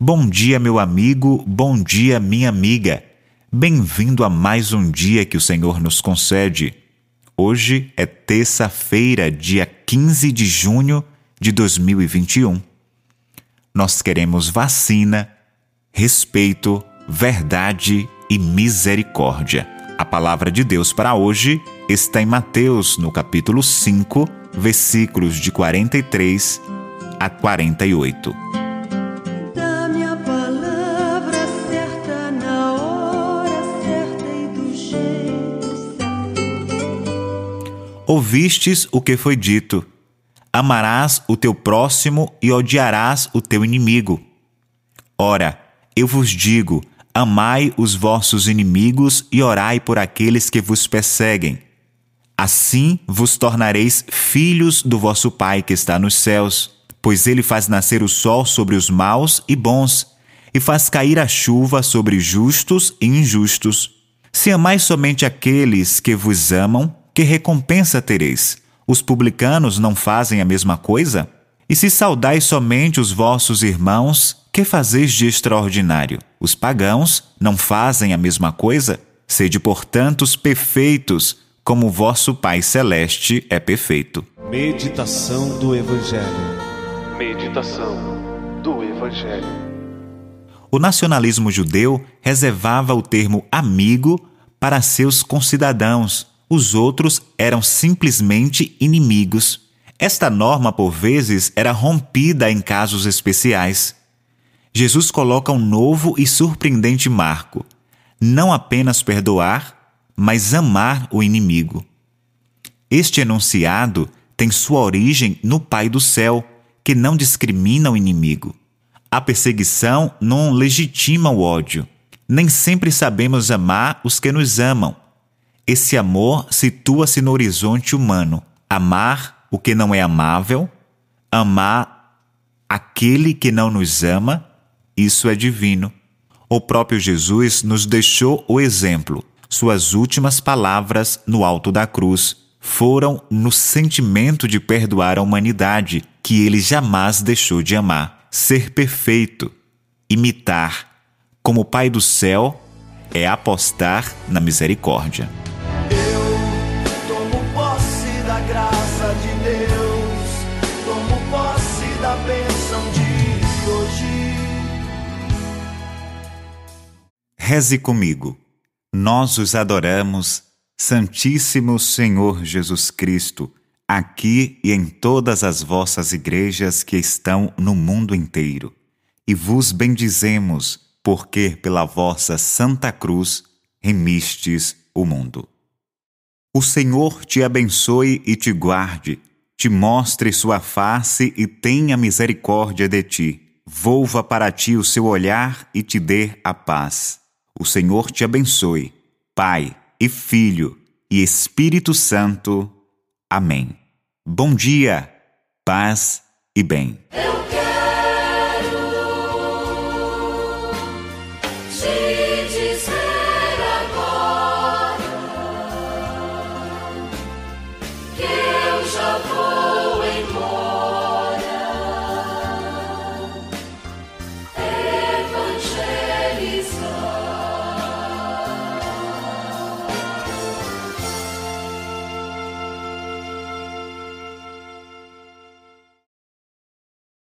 Bom dia, meu amigo, bom dia, minha amiga. Bem-vindo a mais um dia que o Senhor nos concede. Hoje é terça-feira, dia 15 de junho de 2021. Nós queremos vacina, respeito, verdade e misericórdia. A palavra de Deus para hoje está em Mateus, no capítulo 5, versículos de 43 a 48. Ouvistes o que foi dito: Amarás o teu próximo e odiarás o teu inimigo. Ora, eu vos digo: amai os vossos inimigos e orai por aqueles que vos perseguem. Assim vos tornareis filhos do vosso Pai que está nos céus, pois ele faz nascer o sol sobre os maus e bons, e faz cair a chuva sobre justos e injustos. Se amais somente aqueles que vos amam, que recompensa tereis? Os publicanos não fazem a mesma coisa? E se saudais somente os vossos irmãos, que fazeis de extraordinário? Os pagãos não fazem a mesma coisa? Sede, portanto, perfeitos, como vosso Pai Celeste é perfeito. Meditação do Evangelho. Meditação do Evangelho. O nacionalismo judeu reservava o termo amigo para seus concidadãos. Os outros eram simplesmente inimigos. Esta norma, por vezes, era rompida em casos especiais. Jesus coloca um novo e surpreendente marco: não apenas perdoar, mas amar o inimigo. Este enunciado tem sua origem no Pai do céu, que não discrimina o inimigo. A perseguição não legitima o ódio. Nem sempre sabemos amar os que nos amam. Esse amor situa-se no horizonte humano. Amar o que não é amável, amar aquele que não nos ama, isso é divino. O próprio Jesus nos deixou o exemplo. Suas últimas palavras no alto da cruz foram no sentimento de perdoar a humanidade que ele jamais deixou de amar. Ser perfeito, imitar, como o Pai do céu, é apostar na misericórdia. Graça de Deus, tomo posse da bênção de hoje. Reze comigo. Nós os adoramos, Santíssimo Senhor Jesus Cristo, aqui e em todas as vossas igrejas que estão no mundo inteiro. E vos bendizemos, porque pela vossa Santa Cruz remistes o mundo. O Senhor te abençoe e te guarde, te mostre sua face e tenha misericórdia de ti. Volva para ti o seu olhar e te dê a paz. O Senhor te abençoe, Pai e Filho e Espírito Santo. Amém. Bom dia, paz e bem.